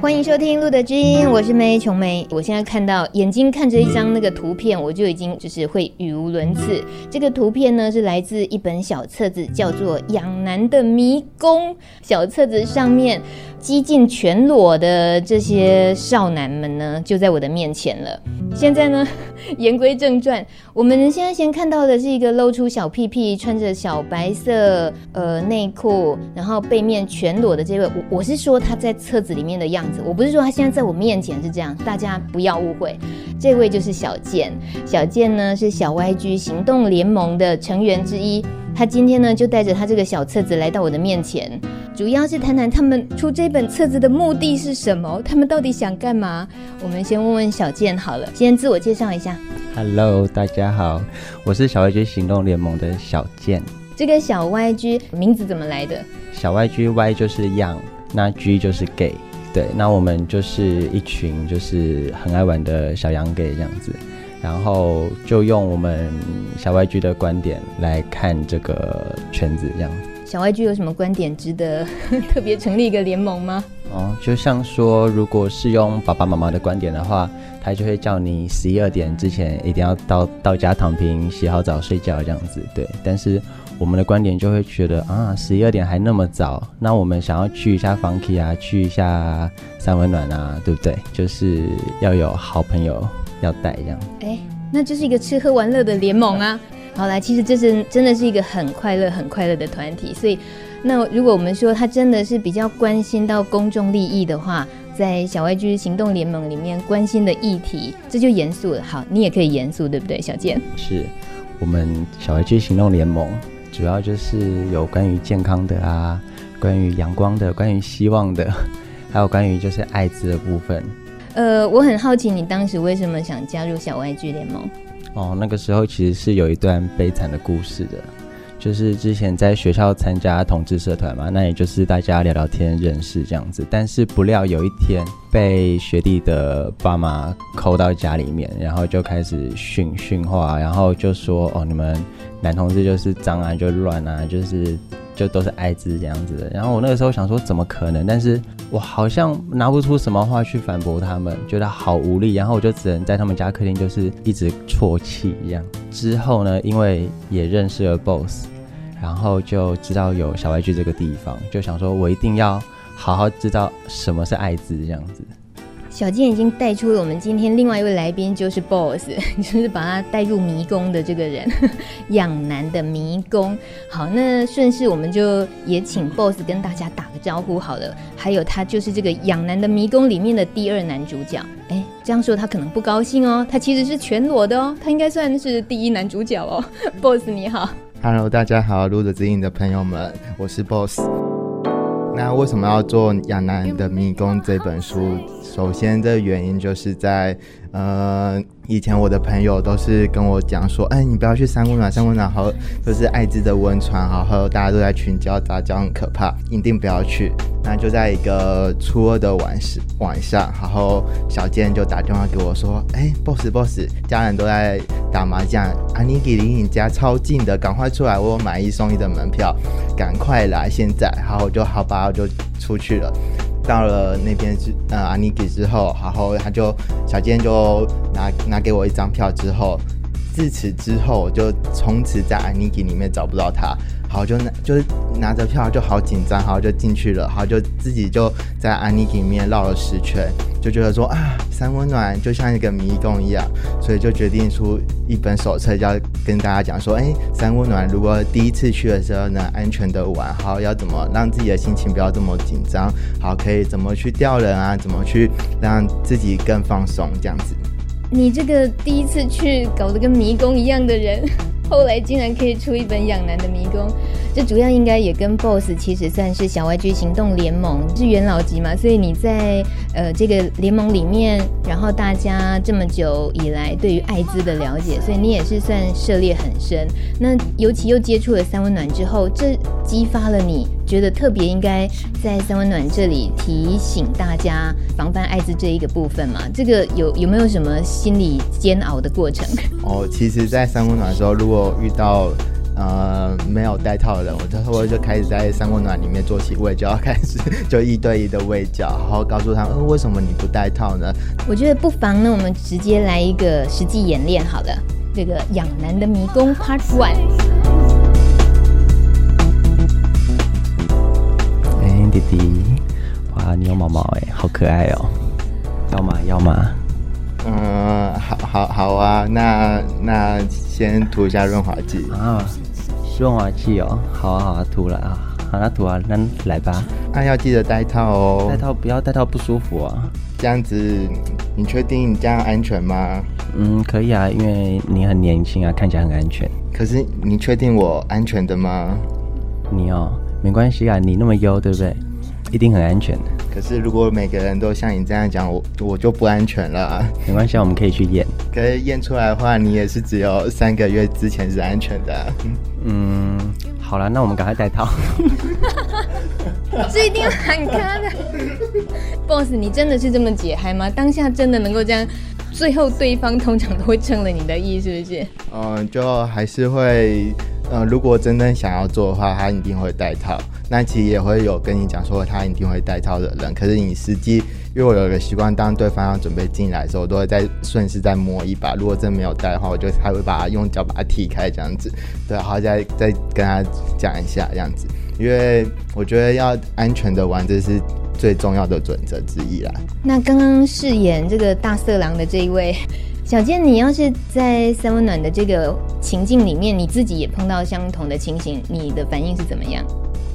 欢迎收听《路德知音》，我是梅琼梅。我现在看到眼睛看着一张那个图片，我就已经就是会语无伦次。这个图片呢是来自一本小册子，叫做《养男的迷宫》。小册子上面几近全裸的这些少男们呢，就在我的面前了。现在呢，言归正传，我们现在先看到的是一个露出小屁屁、穿着小白色呃内裤，然后背面全裸的这位。我我是说他在册子里面的样子，我不是说他现在在我面前是这样，大家不要误会。这位就是小健，小健呢是小 YG 行动联盟的成员之一。他今天呢就带着他这个小册子来到我的面前，主要是谈谈他们出这本册子的目的是什么，他们到底想干嘛？我们先问问小健好了，先自我介绍一下。Hello，大家好，我是小 YG 行动联盟的小健。这个小 YG 名字怎么来的？小 YG Y 就是 Young，那 G 就是 Gay，对，那我们就是一群就是很爱玩的小羊 Gay 这样子。然后就用我们小 YG 的观点来看这个圈子，这样。小 YG 有什么观点值得 特别成立一个联盟吗？哦，就像说，如果是用爸爸妈妈的观点的话，他就会叫你十一二点之前一定要到到家躺平、洗好澡睡觉这样子。对，但是我们的观点就会觉得啊，十一二点还那么早，那我们想要去一下 Funky 啊，去一下三温暖啊，对不对？就是要有好朋友。要带这样，哎，那就是一个吃喝玩乐的联盟啊。好来，其实这是真的是一个很快乐、很快乐的团体。所以，那如果我们说他真的是比较关心到公众利益的话，在小外居行动联盟里面关心的议题，这就严肃了。好，你也可以严肃，对不对，小健？是我们小外居行动联盟主要就是有关于健康的啊，关于阳光的，关于希望的，还有关于就是艾滋的部分。呃，我很好奇，你当时为什么想加入小 YG 联盟？哦，那个时候其实是有一段悲惨的故事的，就是之前在学校参加同志社团嘛，那也就是大家聊聊天认识这样子，但是不料有一天被学弟的爸妈扣到家里面，然后就开始训训话，然后就说哦，你们男同志就是脏啊，就乱啊，就是。就都是艾滋这样子的，然后我那个时候想说怎么可能，但是我好像拿不出什么话去反驳他们，觉得好无力，然后我就只能在他们家客厅就是一直啜泣一样。之后呢，因为也认识了 Boss，然后就知道有小歪剧这个地方，就想说我一定要好好知道什么是爱滋这样子。小健已经带出了我们今天另外一位来宾，就是 Boss，就是把他带入迷宫的这个人，养男的迷宫。好，那顺势我们就也请 Boss 跟大家打个招呼好了。还有他就是这个养男的迷宫里面的第二男主角。哎，这样说他可能不高兴哦，他其实是全裸的哦，他应该算是第一男主角哦。Boss 你好，Hello，大家好，露德知音的朋友们，我是 Boss。那为什么要做《养男的迷宫》这本书？首先，这原因就是在，呃。以前我的朋友都是跟我讲说，哎，你不要去三温暖，三温暖好，就是艾滋的温床，然后大家都在群交杂交，很可怕，一定不要去。那就在一个初二的晚上，晚上，然后小健就打电话给我说，哎，boss boss，家人都在打麻将，阿尼给离你家超近的，赶快出来，我有买一送一的门票，赶快来，现在，然后我就好吧，我就出去了。到了那边之呃 Aniki 之后，然后他就小健就拿拿给我一张票之后，自此之后我就从此在 Aniki 里面找不到他。好，就拿就拿着票就好紧张，好就进去了，好就自己就在安妮里面绕了十圈，就觉得说啊，三温暖就像一个迷宫一样，所以就决定出一本手册，要跟大家讲说，哎、三温暖如果第一次去的时候呢，安全的玩，好要怎么让自己的心情不要这么紧张，好可以怎么去钓人啊，怎么去让自己更放松这样子。你这个第一次去搞得跟迷宫一样的人。后来竟然可以出一本养男的迷宫，这主要应该也跟 Boss 其实算是小 YG 行动联盟是元老级嘛，所以你在呃这个联盟里面，然后大家这么久以来对于艾滋的了解，所以你也是算涉猎很深。那尤其又接触了三温暖之后，这激发了你觉得特别应该在三温暖这里提醒大家防范艾滋这一个部分嘛？这个有有没有什么心理煎熬的过程？哦，其实，在三温暖的时候，如果遇到呃没有戴套的人，我就会就开始在三温暖里面做起卫教，开始 就一对一的喂教，然后告诉他们，呃，为什么你不戴套呢？我觉得不妨呢，我们直接来一个实际演练好了，这个养男的迷宫 Part One。弟弟，哇，你有毛毛哎，好可爱哦！要吗？要吗？嗯，好，好，好啊。那那先涂一下润滑剂啊，润滑剂哦。好啊，好啊，涂了啊。好，那涂啊，那来吧。那要记得戴套哦。戴套不要戴套不舒服啊。这样子，你确定你这样安全吗？嗯，可以啊，因为你很年轻啊，看起来很安全。可是你确定我安全的吗？你哦。没关系啊，你那么优，对不对？一定很安全的。可是如果每个人都像你这样讲，我我就不安全了。没关系啊，我们可以去验。可是验出来的话，你也是只有三个月之前是安全的。嗯，好了，那我们赶快戴套。这一定要喊卡的，boss，你真的是这么解嗨吗？当下真的能够这样？最后对方通常都会称了你的意，是不是？嗯，就还是会。呃，如果真的想要做的话，他一定会戴套。那其实也会有跟你讲说他一定会戴套的人。可是你实际，因为我有个习惯，当对方要准备进来的时候，我都会再顺势再摸一把。如果真没有戴的话，我就还会把它用脚把它踢开，这样子。对，然后再再跟他讲一下这样子。因为我觉得要安全的玩，这是最重要的准则之一啦。那刚刚饰演这个大色狼的这一位。小健，你要是在三温暖的这个情境里面，你自己也碰到相同的情形，你的反应是怎么样？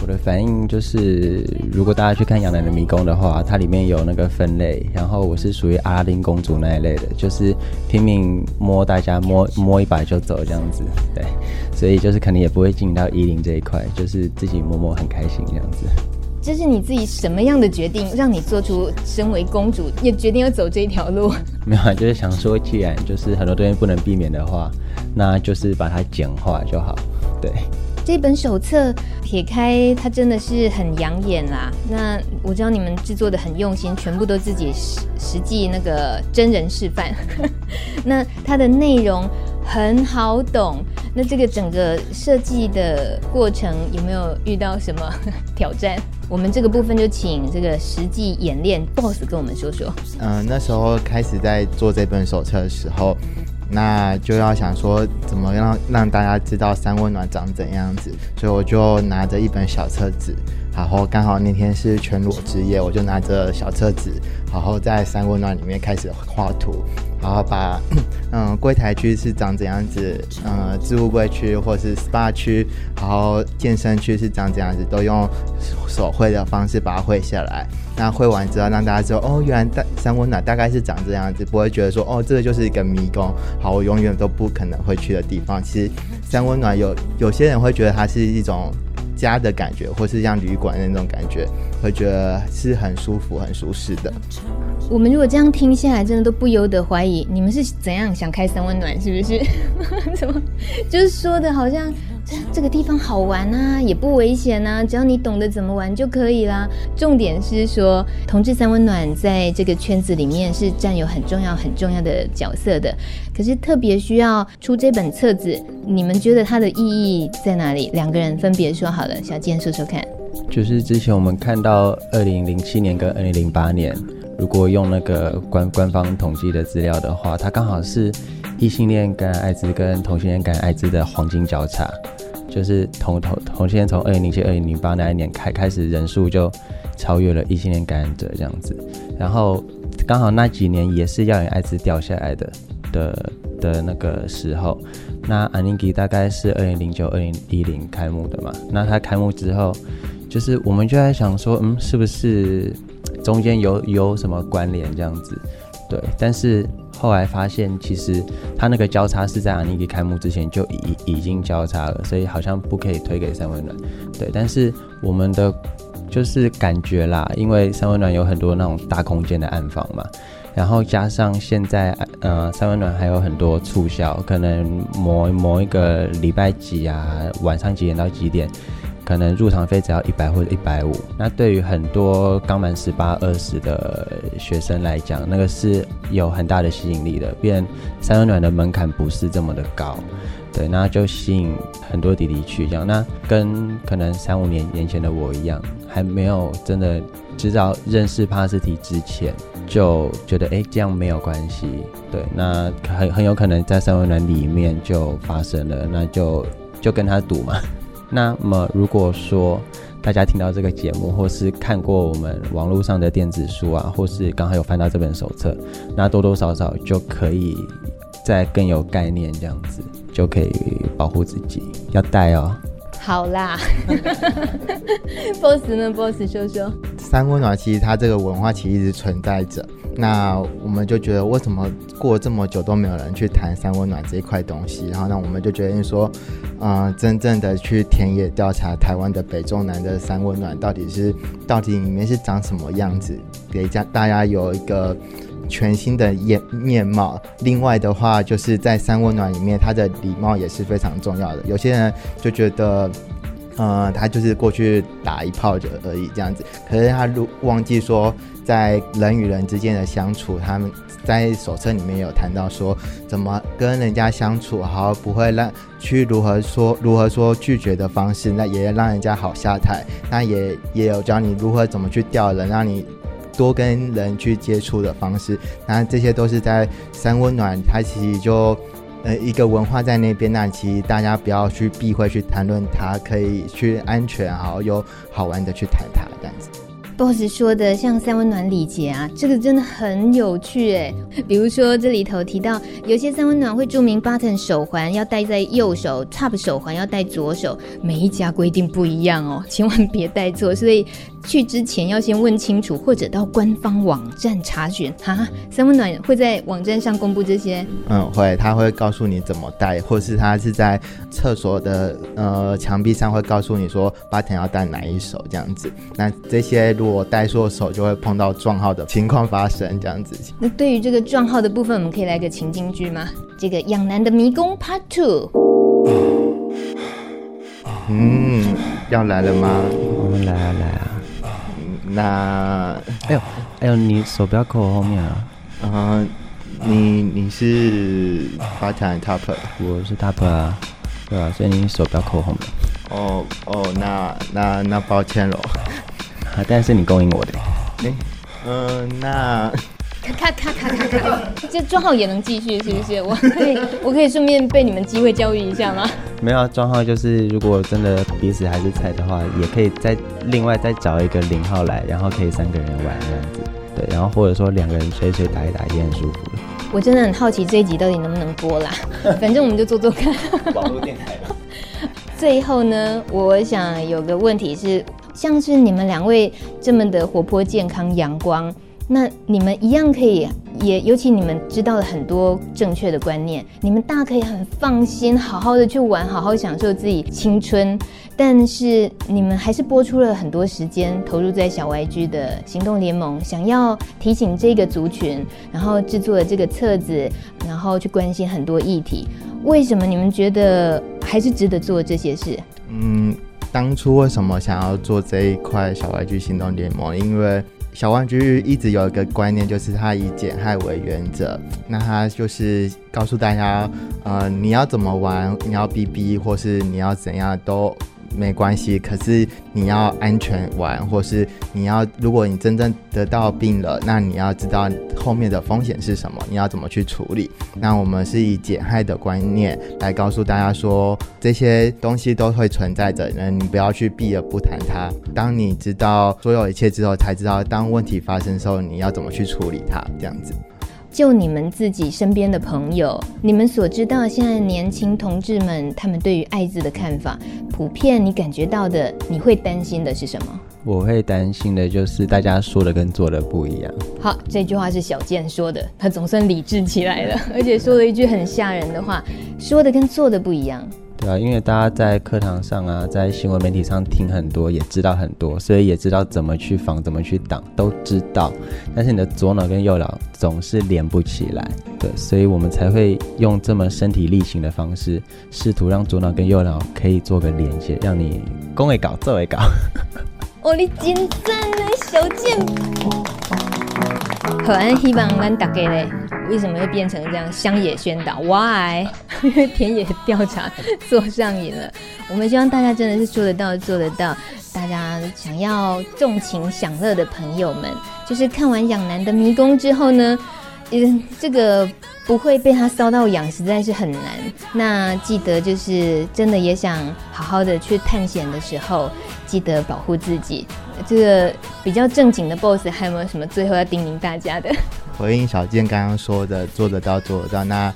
我的反应就是，如果大家去看《杨澜的迷宫》的话，它里面有那个分类，然后我是属于阿拉丁公主那一类的，就是拼命摸大家摸摸一把就走这样子，对，所以就是可能也不会进到衣领这一块，就是自己摸摸很开心这样子。这是你自己什么样的决定，让你做出身为公主也决定要走这一条路？没有啊，就是想说，既然就是很多东西不能避免的话，那就是把它简化就好。对，这本手册撇开它真的是很养眼啦。那我知道你们制作的很用心，全部都自己实实际那个真人示范。那它的内容很好懂。那这个整个设计的过程有没有遇到什么 挑战？我们这个部分就请这个实际演练 boss 跟我们说说。嗯、呃，那时候开始在做这本手册的时候，那就要想说怎么样让大家知道三温暖长怎样子，所以我就拿着一本小册子，然后刚好那天是全裸之夜，我就拿着小册子，然后在三温暖里面开始画图。然后把，嗯，柜台区是长怎样子，嗯，置物柜区或是 SPA 区，然后健身区是长怎样子，都用手绘的方式把它绘下来。那绘完之后，让大家知道，哦，原来大三温暖大概是长这样子，不会觉得说，哦，这个就是一个迷宫，好，我永远都不可能会去的地方。其实三温暖有有些人会觉得它是一种家的感觉，或是像旅馆那种感觉，会觉得是很舒服、很舒适的。我们如果这样听下来，真的都不由得怀疑，你们是怎样想开三温暖，是不是？怎么就是说的好像这个地方好玩啊，也不危险啊，只要你懂得怎么玩就可以啦。重点是说，同志三温暖在这个圈子里面是占有很重要、很重要的角色的。可是特别需要出这本册子，你们觉得它的意义在哪里？两个人分别说好了，小健说说看。就是之前我们看到二零零七年跟二零零八年。如果用那个官官方统计的资料的话，它刚好是异性恋感染艾滋跟同性恋感染艾滋的黄金交叉，就是同同同性恋从二零零七、二零零八那一年开开始人数就超越了异性恋感染者这样子，然后刚好那几年也是药瘾艾滋掉下来的的的那个时候，那安妮给大概是二零零九、二零一零开幕的嘛，那它开幕之后，就是我们就在想说，嗯，是不是？中间有有什么关联这样子，对，但是后来发现其实他那个交叉是在阿尼基开幕之前就已已经交叉了，所以好像不可以推给三温暖，对，但是我们的就是感觉啦，因为三温暖有很多那种大空间的暗房嘛，然后加上现在呃三温暖还有很多促销，可能某某一个礼拜几啊，晚上几点到几点。可能入场费只要一百或者一百五。那对于很多刚满十八、二十的学生来讲，那个是有很大的吸引力的。变三温暖的门槛不是这么的高，对，那就吸引很多弟弟去这样。那跟可能三五年年前的我一样，还没有真的知道认识帕斯提之前，就觉得哎、这样没有关系。对，那很很有可能在三温暖里面就发生了，那就就跟他赌嘛。那么如果说大家听到这个节目，或是看过我们网络上的电子书啊，或是刚好有翻到这本手册，那多多少少就可以再更有概念，这样子就可以保护自己，要带哦。好啦，boss 呢？boss 说说，三温暖其实它这个文化其实一直存在着。那我们就觉得，为什么过这么久都没有人去谈三温暖这一块东西？然后，那我们就决定说，嗯、呃，真正的去田野调查台湾的北中南的三温暖到底是到底里面是长什么样子，给家大家有一个全新的面面貌。另外的话，就是在三温暖里面，它的礼貌也是非常重要的。有些人就觉得，呃，他就是过去打一炮就而已这样子，可是他如忘记说。在人与人之间的相处，他们在手册里面有谈到说，怎么跟人家相处好，不会让去如何说如何说拒绝的方式，那也让人家好下台。那也也有教你如何怎么去钓人，让你多跟人去接触的方式。那这些都是在三温暖，它其实就呃一个文化在那边。那其实大家不要去避讳去谈论它，可以去安全好又好玩的去谈它。Boss 说的像三温暖礼节啊，这个真的很有趣哎。比如说这里头提到，有些三温暖会注明 button 手环要戴在右手，top 手环要戴左手，每一家规定不一样哦，千万别戴错。所以去之前要先问清楚，或者到官方网站查询。哈，三温暖会在网站上公布这些？嗯，会，他会告诉你怎么带，或是他是在厕所的呃墙壁上会告诉你说 button 要带哪一手这样子。那这些如果带错手，就会碰到撞号的情况发生，这样子。那对于这个撞号的部分，我们可以来个情景剧吗？这个养男的迷宫 Part Two。嗯，要来了吗？我们来啊来啊。那，哎呦，哎呦，你手不要扣我后面啊。嗯、uh，你你是 button top，我是 top 啊，对吧、啊？所以你手不要扣我后面。哦哦，那那那抱歉喽。但是你勾引我的，哎，嗯，那咔咔咔咔咔咔，这账号也能继续是不是？我可以，我可以顺便被你们机会教育一下吗？没有啊，账号就是如果真的彼此还是菜的话，也可以再另外再找一个零号来，然后可以三个人玩这样子，对，然后或者说两个人吹吹打一打也很舒服的。我真的很好奇这一集到底能不能播啦，反正我们就做做看。网络电台吧。最后呢，我想有个问题是。像是你们两位这么的活泼、健康、阳光，那你们一样可以，也尤其你们知道了很多正确的观念，你们大可以很放心，好好的去玩，好好享受自己青春。但是你们还是拨出了很多时间投入在小 YG 的行动联盟，想要提醒这个族群，然后制作了这个册子，然后去关心很多议题。为什么你们觉得还是值得做这些事？嗯。当初为什么想要做这一块小 YG 行动联盟？因为小 YG 一直有一个观念，就是他以减害为原则。那他就是告诉大家，呃，你要怎么玩，你要 BB 或是你要怎样都。没关系，可是你要安全玩，或是你要，如果你真正得到病了，那你要知道后面的风险是什么，你要怎么去处理。那我们是以减害的观念来告诉大家说，这些东西都会存在着，那你不要去避而不谈它。当你知道所有一切之后，才知道当问题发生的时候，你要怎么去处理它，这样子。就你们自己身边的朋友，你们所知道现在年轻同志们他们对于艾滋的看法，普遍你感觉到的，你会担心的是什么？我会担心的就是大家说的跟做的不一样。好，这句话是小健说的，他总算理智起来了，而且说了一句很吓人的话，说的跟做的不一样。对啊，因为大家在课堂上啊，在新闻媒体上听很多，也知道很多，所以也知道怎么去防，怎么去挡，都知道。但是你的左脑跟右脑总是连不起来，对，所以我们才会用这么身体力行的方式，试图让左脑跟右脑可以做个连接，让你攻也搞，做也搞。哦，你真赞呢，小健。好，安希望咱大家嘞，为什么会变成这样乡野宣导？Why？因 为田野调查做上瘾了。我们希望大家真的是说得到做得到。大家想要纵情享乐的朋友们，就是看完养男的迷宫之后呢，嗯，这个不会被他骚到痒，实在是很难。那记得就是真的也想好好的去探险的时候，记得保护自己。这个比较正经的 boss 还有没有什么最后要叮咛大家的？回应小健刚刚说的，做得到做得到。那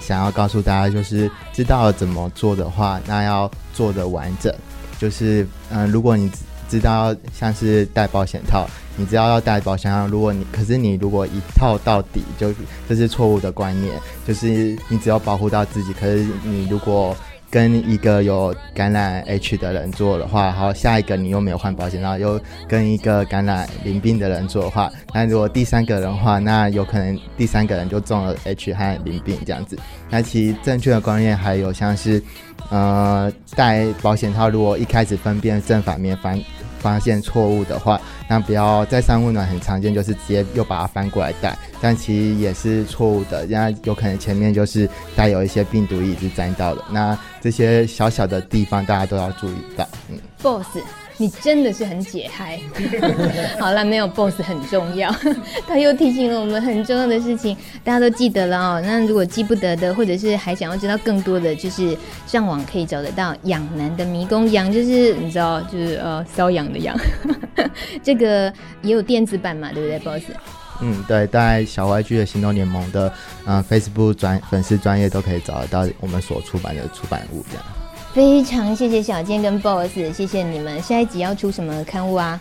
想要告诉大家，就是知道怎么做的话，那要做的完整。就是嗯、如果你知道像是戴保险套，你知道要戴保险套，如果你可是你如果一套到底，就这是错误的观念。就是你只要保护到自己，可是你如果跟一个有感染 H 的人做的话，好，下一个你又没有换保险，然后又跟一个感染淋病的人做的话，那如果第三个人的话，那有可能第三个人就中了 H 和淋病这样子。那其实正确的观念还有像是，呃，戴保险套，如果一开始分辨正反面反。发现错误的话，那不要再三温暖很常见，就是直接又把它翻过来戴，但其实也是错误的，那有可能前面就是带有一些病毒已经沾到了，那这些小小的地方大家都要注意到。嗯，Boss。你真的是很解嗨，好了，没有 boss 很重要，他又提醒了我们很重要的事情，大家都记得了哦。那如果记不得的，或者是还想要知道更多的，就是上网可以找得到《养男的迷宫》，养就是你知道，就是呃瘙痒的痒，这个也有电子版嘛，对不对，boss？嗯，对，在小 YG 的行动联盟的嗯、呃、Facebook 专粉丝专业都可以找得到我们所出版的出版物，这样。非常谢谢小健跟 Boss，谢谢你们。下一集要出什么刊物啊？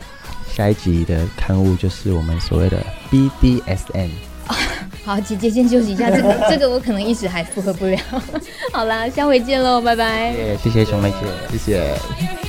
下一集的刊物就是我们所谓的 BDSM。哦、好，姐姐先休息一下，这个 这个我可能一时还负荷不了。好啦，下回见喽，拜拜。谢谢熊妹姐，谢谢。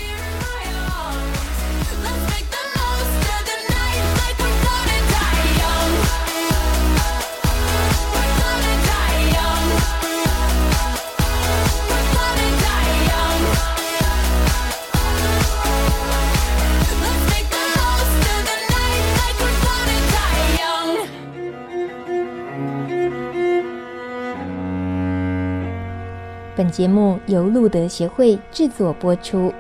本节目由路德协会制作播出。